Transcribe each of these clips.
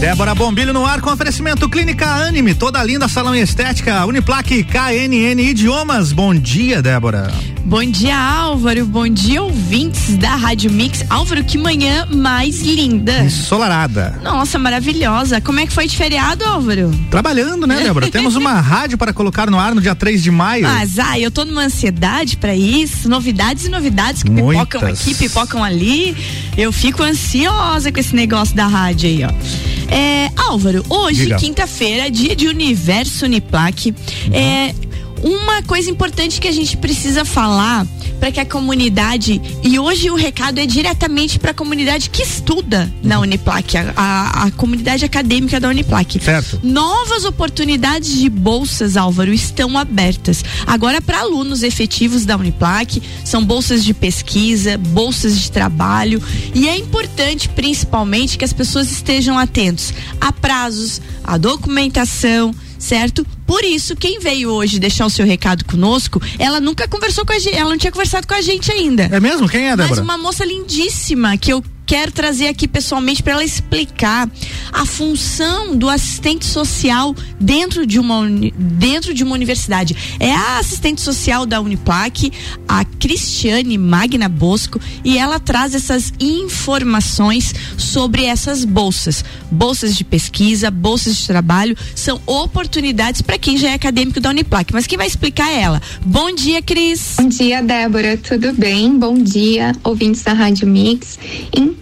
Débora Bombilho no ar com oferecimento Clínica Anime, toda linda salão e estética, Uniplaque KNN Idiomas. Bom dia, Débora. Bom dia, Álvaro. Bom dia, ouvintes da Rádio Mix. Álvaro, que manhã mais linda. Ensolarada. Nossa, maravilhosa. Como é que foi de feriado, Álvaro? Trabalhando, né, Débora? Temos uma rádio para colocar no ar no dia 3 de maio. Mas, ah, eu tô numa ansiedade para isso. Novidades e novidades que Muitas. pipocam aqui, pipocam ali. Eu fico ansiosa com esse negócio da rádio aí, ó. É, Álvaro, hoje, quinta-feira, dia de Universo Uniplaque. É, uma coisa importante que a gente precisa falar para que a comunidade e hoje o recado é diretamente para a comunidade que estuda na Uniplaque, a, a- a comunidade acadêmica da Uniplaque. Certo. Novas oportunidades de bolsas, Álvaro, estão abertas. Agora para alunos efetivos da Uniplaque, são bolsas de pesquisa, bolsas de trabalho, e é importante principalmente que as pessoas estejam atentos a prazos, a documentação, certo? Por isso, quem veio hoje deixar o seu recado conosco, ela nunca conversou com a gente, ela não tinha conversado com a gente ainda. É mesmo? Quem é, Mas Débora? uma moça lindíssima que eu quero trazer aqui pessoalmente para ela explicar a função do assistente social dentro de uma dentro de uma universidade. É a assistente social da Uniplac, a Cristiane Magna Bosco, e ela traz essas informações sobre essas bolsas, bolsas de pesquisa, bolsas de trabalho, são oportunidades para quem já é acadêmico da Uniplac. Mas quem vai explicar é ela. Bom dia, Cris. Bom dia, Débora, tudo bem? Bom dia, ouvintes da Rádio Mix. Então,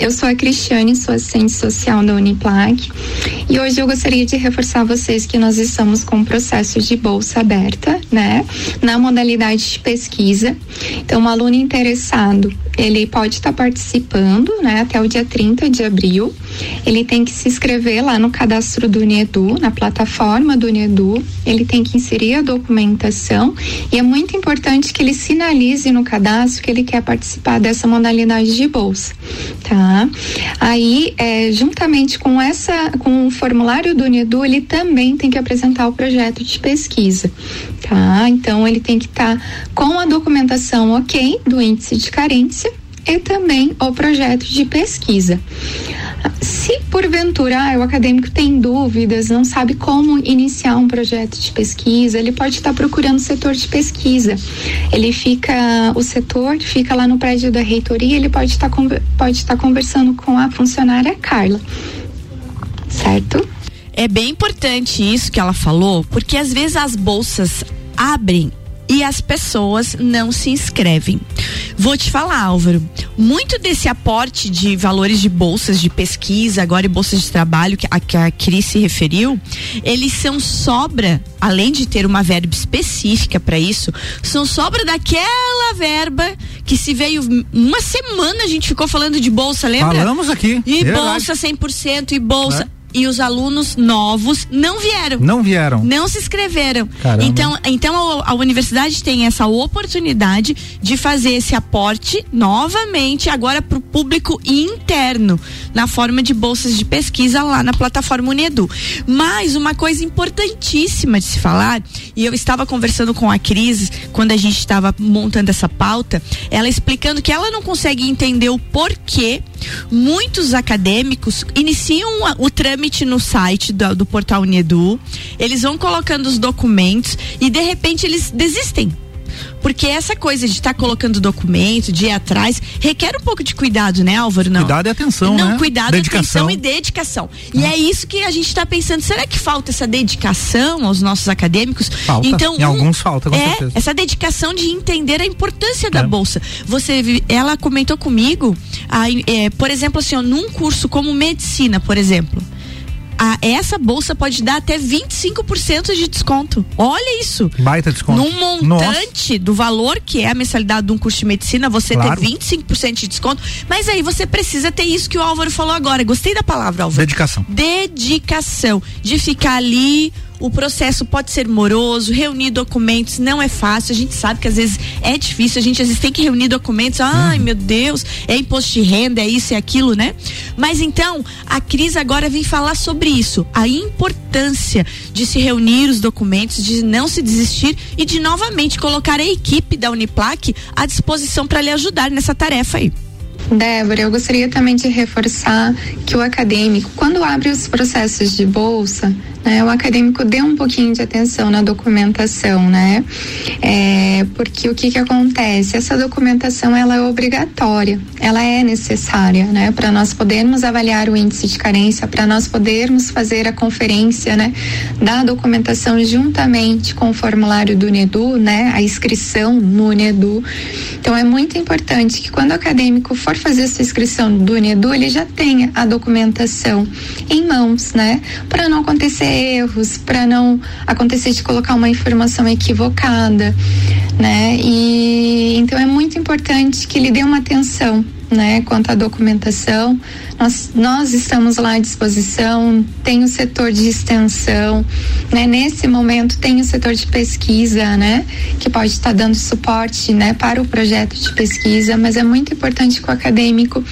eu sou a Cristiane, sou assistente social da Uniplac e hoje eu gostaria de reforçar a vocês que nós estamos com um processo de bolsa aberta, né? Na modalidade de pesquisa. Então, um aluno interessado, ele pode estar participando, né? Até o dia 30 de abril. Ele tem que se inscrever lá no cadastro do Unedu, na plataforma do Unedu. Ele tem que inserir a documentação e é muito importante que ele sinalize no cadastro que ele quer participar dessa modalidade de bolsa, tá? Aí, é, juntamente com essa, com o formulário do Unedu, ele também tem que apresentar o projeto de pesquisa, tá? Então, ele tem que estar com a documentação ok do índice de carência e também o projeto de pesquisa. Porventura ah, o acadêmico tem dúvidas, não sabe como iniciar um projeto de pesquisa, ele pode estar procurando o setor de pesquisa. Ele fica, o setor fica lá no prédio da reitoria, ele pode estar, pode estar conversando com a funcionária Carla. Certo? É bem importante isso que ela falou, porque às vezes as bolsas abrem e as pessoas não se inscrevem. Vou te falar, Álvaro, muito desse aporte de valores de bolsas de pesquisa, agora e bolsas de trabalho que a, que a Cris se referiu, eles são sobra, além de ter uma verba específica para isso, são sobra daquela verba que se veio uma semana a gente ficou falando de bolsa, lembra? Falamos aqui. E verdade. bolsa 100% e bolsa. É. E os alunos novos não vieram. Não vieram. Não se inscreveram. Caramba. Então, então a, a universidade tem essa oportunidade de fazer esse aporte novamente agora para público interno na forma de bolsas de pesquisa lá na plataforma Unedu. Mas uma coisa importantíssima de se falar e eu estava conversando com a Cris quando a gente estava montando essa pauta, ela explicando que ela não consegue entender o porquê muitos acadêmicos iniciam o trâmite no site do, do portal Unedu, eles vão colocando os documentos e de repente eles desistem. Porque essa coisa de estar colocando documento, de ir atrás, requer um pouco de cuidado, né, Álvaro? Não. Cuidado e atenção, Não, né? cuidado, Dedicação. atenção e dedicação. E é isso que a gente está pensando. Será que falta essa dedicação aos nossos acadêmicos? Falta. Então, Em alguns falta, com é, certeza. essa dedicação de entender a importância da É. bolsa. Você, ela comentou comigo, aí, é, por exemplo, assim, ó, num curso como medicina, por exemplo. A, essa bolsa pode dar até 25% de desconto. Olha isso. Baita desconto. Num montante do valor que é a mensalidade de um curso de medicina, você Claro. ter 25% de desconto. Mas aí você precisa ter isso que o Álvaro falou agora. Gostei da palavra, Álvaro Dedicação. dedicação de ficar ali. O processo pode ser moroso, reunir documentos não é fácil. A gente sabe que às vezes é difícil, a gente às vezes tem que reunir documentos. Ai, meu Deus, é imposto de renda, é isso e aquilo, né? Mas então, a Cris agora vem falar sobre isso, a importância de se reunir os documentos, de não se desistir e de novamente colocar a equipe da Uniplac à disposição para lhe ajudar nessa tarefa aí. Débora, eu gostaria também de reforçar que o acadêmico, quando abre os processos de bolsa, né, o acadêmico dê um pouquinho de atenção na documentação, né? É, porque o que que acontece? Essa documentação ela é obrigatória, ela é necessária, né? Para nós podermos avaliar o índice de carência, para nós podermos fazer a conferência, né? Da documentação juntamente com o formulário do NEDU, né? A inscrição no NEDU. Então é muito importante que quando o acadêmico for fazer essa inscrição do NEDU, ele já tenha a documentação em mãos, né? Para não acontecer erros, para não acontecer de colocar uma informação equivocada, né? E então é muito importante que ele dê uma atenção né, quanto à documentação. Nós, nós estamos lá à disposição, tem o setor de extensão, né, nesse momento tem o setor de pesquisa, né, que pode estar dando suporte, né, para o projeto de pesquisa, mas é muito importante que o acadêmico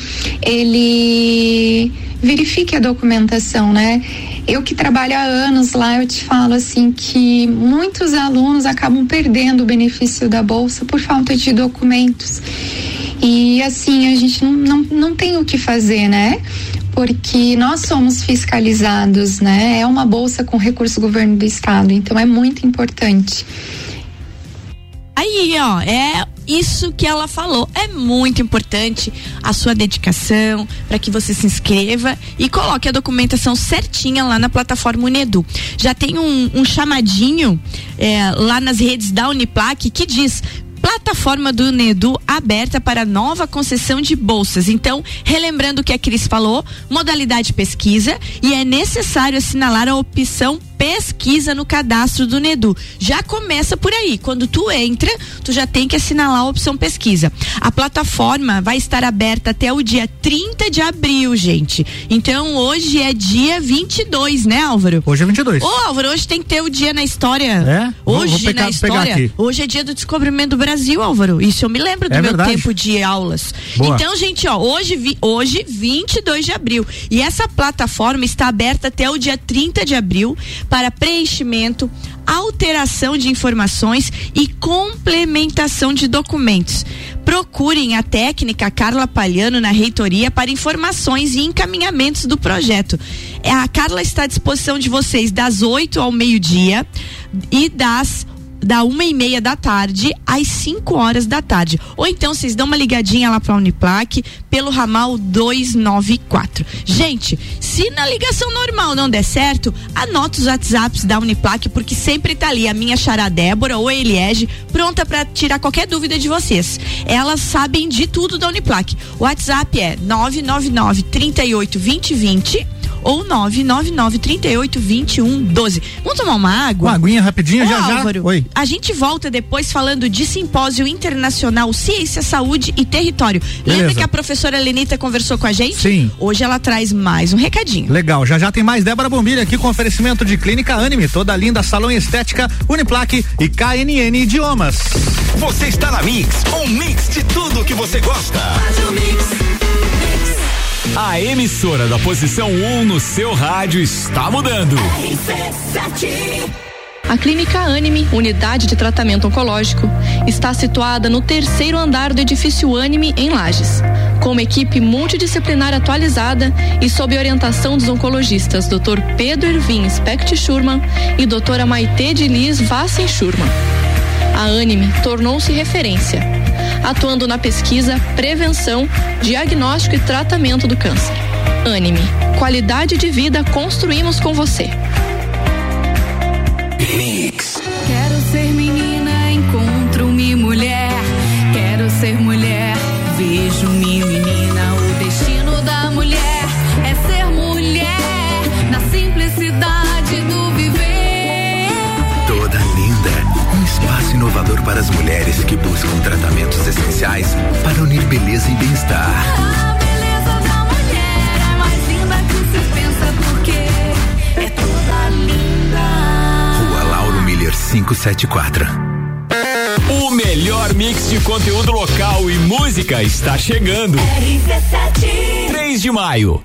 ele verifique a documentação, né? Eu que trabalho há anos lá, eu te falo assim que muitos alunos acabam perdendo o benefício da bolsa por falta de documentos. E assim, a gente não, não, não tem o que fazer, né? porque nós somos fiscalizados, né? É uma bolsa com recurso do governo do estado, então é muito importante. Aí, ó, é isso que ela falou. É muito importante a sua dedicação para que você se inscreva e coloque a documentação certinha lá na plataforma Unedu. Já tem um, um chamadinho é, lá nas redes da Uniplac que diz plataforma do Unedu aberta para nova concessão de bolsas. Então, relembrando o que a Cris falou, modalidade pesquisa e é necessário assinalar a opção pesquisa no cadastro do Nedu. Já começa por aí. Quando tu entra, tu já tem que assinalar a opção pesquisa. A plataforma vai estar aberta até o dia 30 de abril, gente. Então hoje é dia 22, né, Álvaro? Hoje é 22. Ô, Álvaro, hoje tem que ter o dia na história. É? Hoje vou, vou pegar, na história. Hoje é dia do descobrimento do Brasil, Álvaro. Isso eu me lembro do é meu verdade. tempo de aulas. Boa. Então, gente, ó, hoje, vi, hoje 22 de abril. E essa plataforma está aberta até o dia 30 de abril para preenchimento, alteração de informações e complementação de documentos. Procurem a técnica Carla Palhano na reitoria para informações e encaminhamentos do projeto. É, A Carla está à disposição de vocês das 8 ao meio-dia e das da uma e meia da tarde às 5 horas da tarde. Ou então vocês dão uma ligadinha lá pra Uniplac pelo ramal 294. Gente, se na ligação normal não der certo, anota os WhatsApps da Uniplac, porque sempre tá ali a minha xará Débora ou a Eliege pronta para tirar qualquer dúvida de vocês. Elas sabem de tudo da Uniplac. O WhatsApp é 999 38 2020 ou 999 38 21 12. Vamos tomar uma água? Uma aguinha rapidinho, Ô, já já. Álvaro, Oi. A gente volta depois falando de simpósio internacional Ciência, Saúde e Território. Lembra Beleza. que a professora Lenita conversou com a gente? Sim. Hoje ela traz mais um recadinho. Legal, já já tem mais Débora Bombilha aqui com oferecimento de Clínica Anime, toda linda salão estética, Uniplaque e KNN Idiomas. Você está na Mix, um mix de tudo que você gosta. A emissora da posição 1 no seu rádio está mudando. A Clínica Anime, unidade de tratamento oncológico, está situada no terceiro andar do edifício Anime, em Lages. Com uma equipe multidisciplinar atualizada e sob orientação dos oncologistas Dr. Pedro Ervin Specht Schurman e doutora Maite de Liz Vassen Schurman. A Anime tornou-se referência, atuando na pesquisa, prevenção, diagnóstico e tratamento do câncer. Anime, qualidade de vida construímos com você. Mix. Quero ser as mulheres que buscam tratamentos essenciais para unir beleza e bem-estar. A beleza da mulher é mais linda que se pensa porque é toda linda. Rua Lauro Miller 574. O melhor mix de conteúdo local e música está chegando. 3 de maio.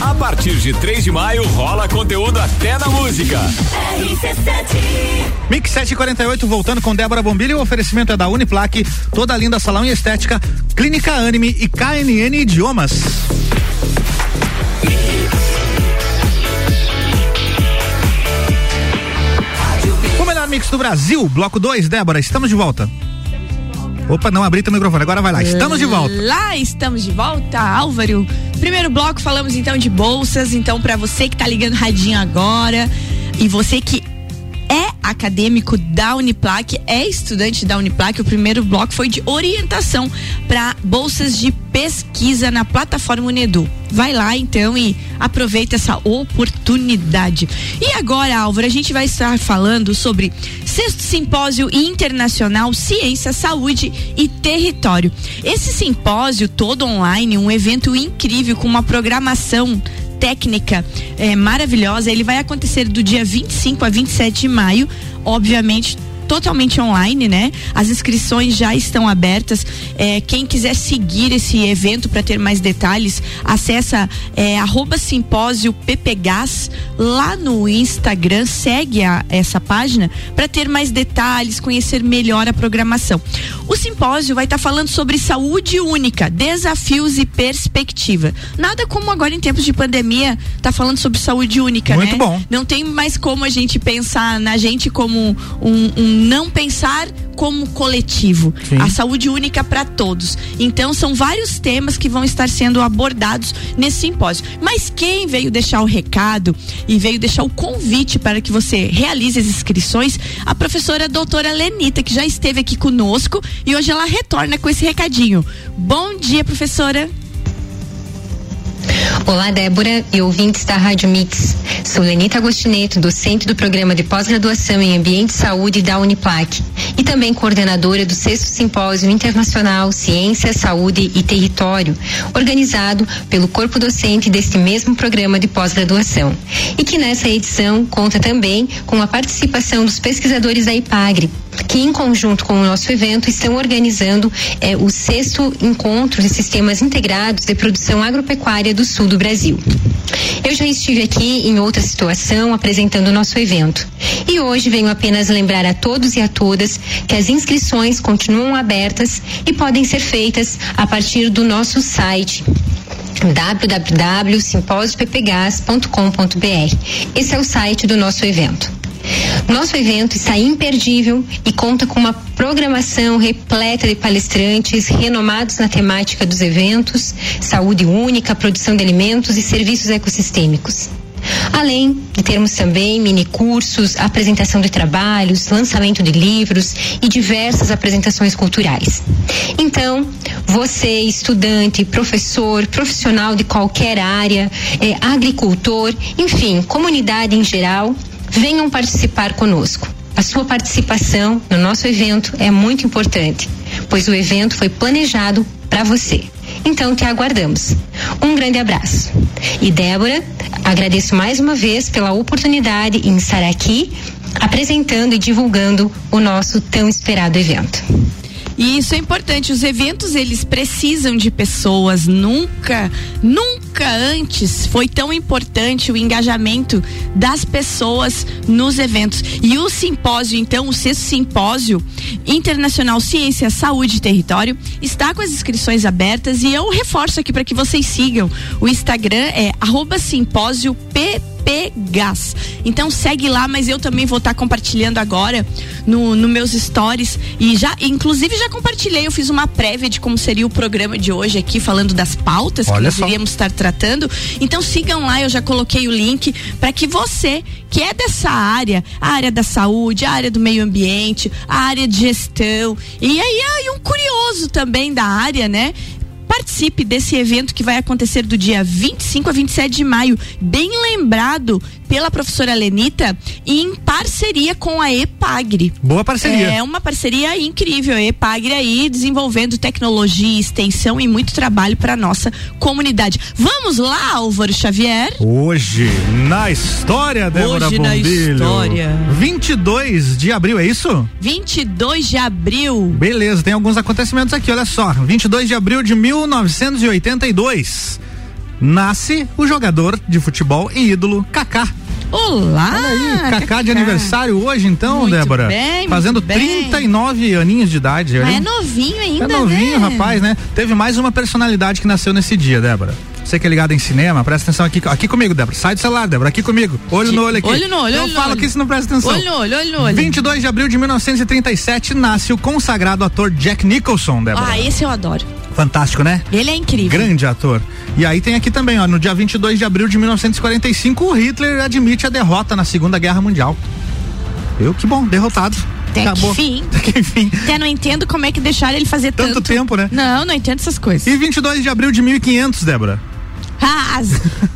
A partir de 3 de maio rola conteúdo até na música. Mix 748 voltando com Débora Bombilho. O oferecimento é da Uniplaque, toda linda salão e estética, Clínica Anime e KNN Idiomas. O melhor mix do Brasil, bloco 2, Débora, estamos de volta. Opa, não abri teu microfone, agora vai lá. Estamos de volta. Lá estamos de volta, Álvaro. Primeiro bloco falamos então de bolsas, então para você que tá ligando radinho agora e você que acadêmico da Uniplac, é estudante da Uniplac, o primeiro bloco foi de orientação para bolsas de pesquisa na plataforma Unedu. Vai lá então e aproveita essa oportunidade. E agora, Álvaro, a gente vai estar falando sobre sexto simpósio internacional Ciência, Saúde e Território. Esse simpósio todo online, um evento incrível com uma programação técnica é, maravilhosa. Ele vai acontecer do dia 25 a 27 de maio, obviamente totalmente online, né? As inscrições já estão abertas. É, quem quiser seguir esse evento para ter mais detalhes, acessa é, arroba simpósio lá no Instagram, segue a, essa página para ter mais detalhes, conhecer melhor a programação. O simpósio vai estar falando sobre saúde única, desafios e perspectiva. Nada como agora em tempos de pandemia tá falando sobre saúde única, Muito né? bom. Não tem mais como a gente pensar na gente como um, um não pensar como coletivo. Sim. A saúde única para todos. Então são vários temas que vão estar sendo abordados nesse simpósio. Mas quem veio deixar o recado e veio deixar o convite para que você realize as inscrições, a professora doutora Lenita, que já esteve aqui conosco e hoje ela retorna com esse recadinho. Bom dia, professora. Olá, Débora e ouvintes da Rádio Mix. Sou Lenita Agostineto, docente do programa de pós-graduação em Ambiente e Saúde da Uniplac e também coordenadora do sexto Simpósio Internacional Ciência, Saúde e Território, organizado pelo corpo docente deste mesmo programa de pós-graduação. E que nessa edição conta também com a participação dos pesquisadores da IPAGRE, que em conjunto com o nosso evento estão organizando eh, o sexto encontro de sistemas integrados de produção agropecuária do sul do Brasil. Eu já estive aqui em outra situação apresentando o nosso evento. E hoje venho apenas lembrar a todos e a todas que as inscrições continuam abertas e podem ser feitas a partir do nosso site www.simposiopepgas.com.br. Esse é o site do nosso evento. Nosso evento está imperdível e conta com uma programação repleta de palestrantes renomados na temática dos eventos, saúde única, produção de alimentos e serviços ecossistêmicos. Além de termos também mini cursos, apresentação de trabalhos, lançamento de livros e diversas apresentações culturais. Então, você, estudante, professor, profissional de qualquer área, eh, agricultor, enfim, comunidade em geral, venham participar conosco. A sua participação no nosso evento é muito importante, pois o evento foi planejado para você. Então te aguardamos. Um grande abraço. E Débora, agradeço mais uma vez pela oportunidade em estar aqui apresentando e divulgando o nosso tão esperado evento. E isso é importante. Os eventos eles precisam de pessoas. Nunca, nunca antes foi tão importante o engajamento das pessoas nos eventos. E o simpósio, então, o sexto simpósio internacional Ciência, Saúde e Território, está com as inscrições abertas e eu reforço aqui para que vocês sigam. O Instagram é arroba ppgas. Então segue lá, mas eu também vou estar compartilhando agora no, no meus stories e já, inclusive já compartilhei, eu fiz uma prévia de como seria o programa de hoje aqui, falando das pautas que Olha nós só. iríamos estar tratando. Então sigam lá, eu já coloquei o link para que você que é dessa área, a área da saúde, a área do meio ambiente, a área de gestão e aí, aí um curioso também da área, né? Participe desse evento que vai acontecer do dia 25 a 27 de maio, bem lembrado pela professora Lenita, em parceria com a EPAGRE. Boa parceria. É uma parceria incrível, a EPAGRE aí desenvolvendo tecnologia, extensão e muito trabalho para nossa comunidade. Vamos lá, Álvaro Xavier? Hoje, na história, Débora Hoje na Bombilho. história. 22 de abril, é isso? 22 de abril. Beleza, tem alguns acontecimentos aqui, olha só. 22 de abril de 1982. Nasce o jogador de futebol e ídolo Kaká. Olá! Olha aí, Kaká de aniversário hoje então, Muito Débora. bem, Fazendo bem. 39 aninhos de idade. Ah, é novinho ainda, É novinho, né? rapaz, né? Teve mais uma personalidade que nasceu nesse dia, Débora. Você que é ligado em cinema, presta atenção aqui, aqui comigo, Débora. Sai do celular, Débora, aqui comigo. Olho no olho aqui. Olho no olho, Eu olho no falo olho. aqui se não presta atenção. Olho no olho, olho no olho. 22 de abril de 1937 nasce o consagrado ator Jack Nicholson, Débora. Ah, esse eu adoro. Fantástico, né? Ele é incrível. Grande ator. E aí tem aqui também, ó, no dia 22 de abril de 1945, o Hitler admite a derrota na Segunda Guerra Mundial. Eu, que bom, derrotado. Até Acabou. que fim. Até que enfim. Até não entendo como é que deixaram ele fazer tanto. Tanto tempo, né? Não, não entendo essas coisas. E 22 de abril de 1500, Débora.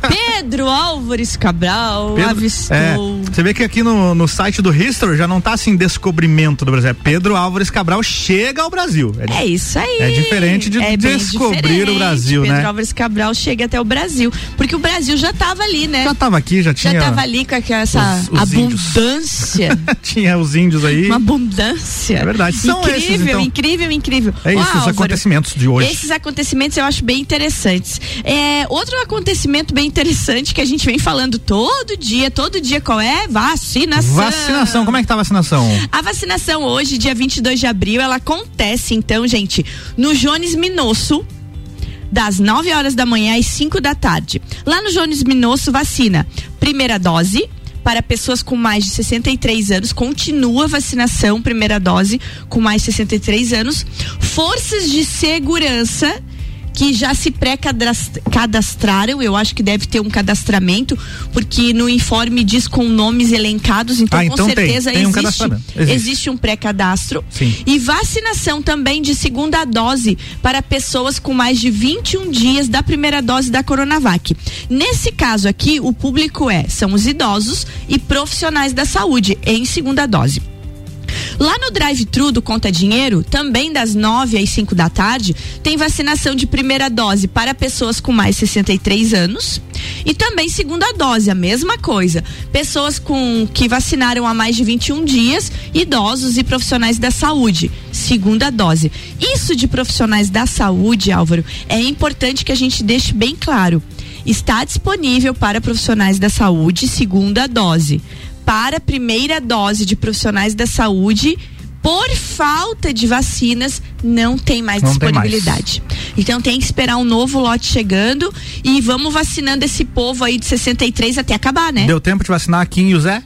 Pedro Álvares Cabral Pedro- avistou. É, você vê que aqui no, no site do History já não tá assim descobrimento do Brasil. É Pedro Álvares Cabral chega ao Brasil. É, É isso aí. É diferente de bem descobrir diferente. o Brasil, Pedro né? Álvares Cabral chega até o Brasil. Porque o Brasil já estava ali, né? Já tava aqui, já tinha. Já tava ali com essa os- os abundância. tinha os índios aí. Uma abundância. É verdade. São incrível, esses, então. incrível, incrível. É isso, os Álvaro, acontecimentos de hoje. Esses acontecimentos eu acho bem interessantes. É, outro acontecimento bem interessante que a gente vem falando todo dia, todo dia, qual é? Vacinação. Vacinação, como é que tá a vacinação? A vacinação hoje, dia 22 de abril, ela acontece então, gente, no Jones Minosso, das 9 horas da manhã às 5 da tarde. Lá no Jones Minosso, vacina. Primeira dose. Para pessoas com mais de 63 anos, continua a vacinação, primeira dose, com mais de 63 anos. Forças de segurança que já se pré-cadastraram, eu acho que deve ter um cadastramento, porque no informe diz com nomes elencados, então Ah, com então tem, certeza tem um existe, cadastramento, existe. existe. um pré-cadastro. E vacinação também de segunda dose para pessoas com mais de 21 dias da primeira dose da Coronavac. Nesse caso aqui, o público é, são os idosos e profissionais da saúde em segunda dose. Lá no drive-thru do Conta Dinheiro, também das 9 às 5 da tarde, tem vacinação de primeira dose para pessoas com mais de 63 anos e também segunda dose, a mesma coisa. Pessoas com que vacinaram há mais de 21 dias, idosos e profissionais da saúde, segunda dose. Isso de profissionais da saúde, Álvaro, é importante que a gente deixe bem claro. Está disponível para profissionais da saúde segunda dose para a primeira dose de profissionais da saúde, por falta de vacinas, não tem mais Não tem mais. disponibilidade. Então tem que esperar um novo lote chegando e vamos vacinando esse povo aí de 63 até acabar, né? Deu tempo de vacinar a Kim e o Zé? N-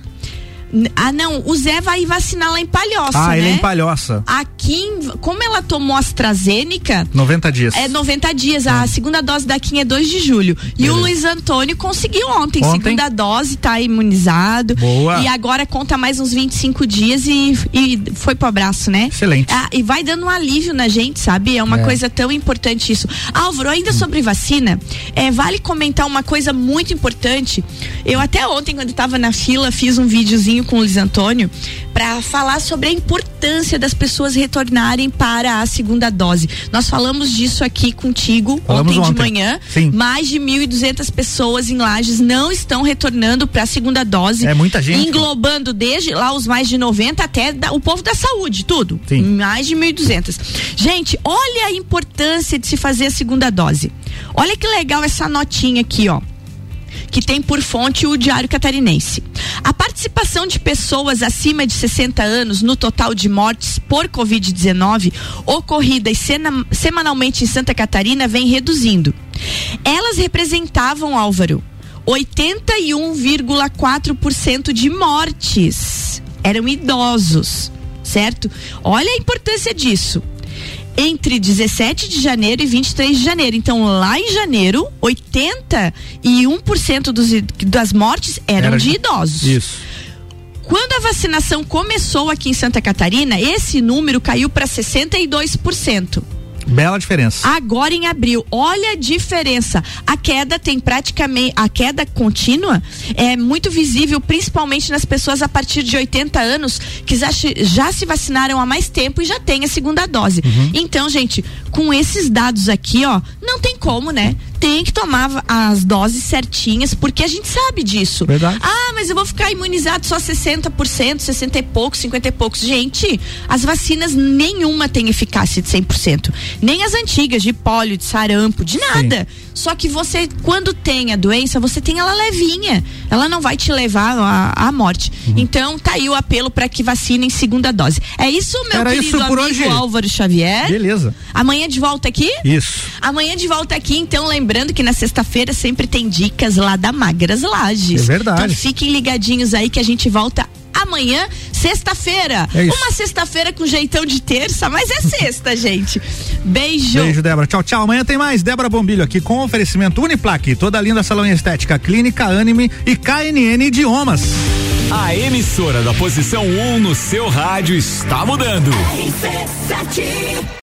Ah, não, o Zé vai vacinar lá em Palhoça, ah, né? ele é em Palhoça. A Kim, como ela tomou AstraZeneca, 90 dias. é 90 dias. A segunda dose da Kim é 2 de julho. E o. Luiz Antônio conseguiu ontem. Ontem. Segunda dose, tá imunizado. Boa. E agora conta mais uns 25 dias e, e foi pro abraço, né? Excelente. Ah, e vai dando um alívio na gente, sabe? É uma É. coisa tão importante isso. Álvaro, ainda sobre vacina, é, vale comentar uma coisa muito importante. Eu até ontem, quando estava na fila, fiz um videozinho com o Luiz Antônio para falar sobre a importância das pessoas retornarem para a segunda dose. Nós falamos disso aqui contigo Falamos ontem, de ontem. manhã. Sim. Mais de 1.200 pessoas em Lages não estão retornando para a segunda dose. É muita gente, Englobando desde lá os mais de 90 até da- o povo da saúde, tudo. Sim. Mais de 1.200. Gente, olha a importância de se fazer a segunda dose. Olha que legal essa notinha aqui, ó que tem por fonte o Diário Catarinense. A participação de pessoas acima de 60 anos no total de mortes por Covid-19 ocorridas semanalmente em Santa Catarina vem reduzindo. Elas representavam, Álvaro, 81,4% de mortes. Eram idosos, certo? Olha a importância disso entre 17 de janeiro e 23 de janeiro. Então, lá em janeiro, 81% dos, das mortes eram Era de de- idosos. Isso. Quando a vacinação começou aqui em Santa Catarina, esse número caiu para 62%. Bela diferença. Agora em abril, olha a diferença. A queda tem praticamente, a queda contínua é muito visível, principalmente nas pessoas a partir de 80 anos que já, já se vacinaram há mais tempo e já têm a segunda dose. Então, gente, com esses dados aqui, ó, não tem como, né? Tem que tomar as doses certinhas, porque a gente sabe disso. Verdade. Ah, mas eu vou ficar imunizado só 60%, 60 e poucos, 50 e poucos. Gente, as vacinas nenhuma tem eficácia de 100%. Nem as antigas, de pólio, de sarampo, de nada. Só que você, quando tem a doença, você tem ela levinha. Ela não vai te levar à, à morte. Uhum. Então, tá aí o apelo para que vacinem segunda dose. É isso, meu Era querido isso por amigo hoje. Álvaro Xavier. Beleza. Amanhã de volta aqui? Isso. Amanhã de volta aqui, então, lembrando que na sexta-feira sempre tem dicas lá da Magras Lages. É verdade. Então fiquem ligadinhos aí que a gente volta amanhã, sexta-feira. É isso. Uma sexta-feira com jeitão de terça, mas é sexta, gente. Beijo. Beijo, Débora. Tchau, tchau. Amanhã tem mais. Débora Bombilho aqui com oferecimento Uniplaque, toda linda salão em estética, clínica Anime e KNN Idiomas. A emissora da posição 1 no seu rádio está mudando.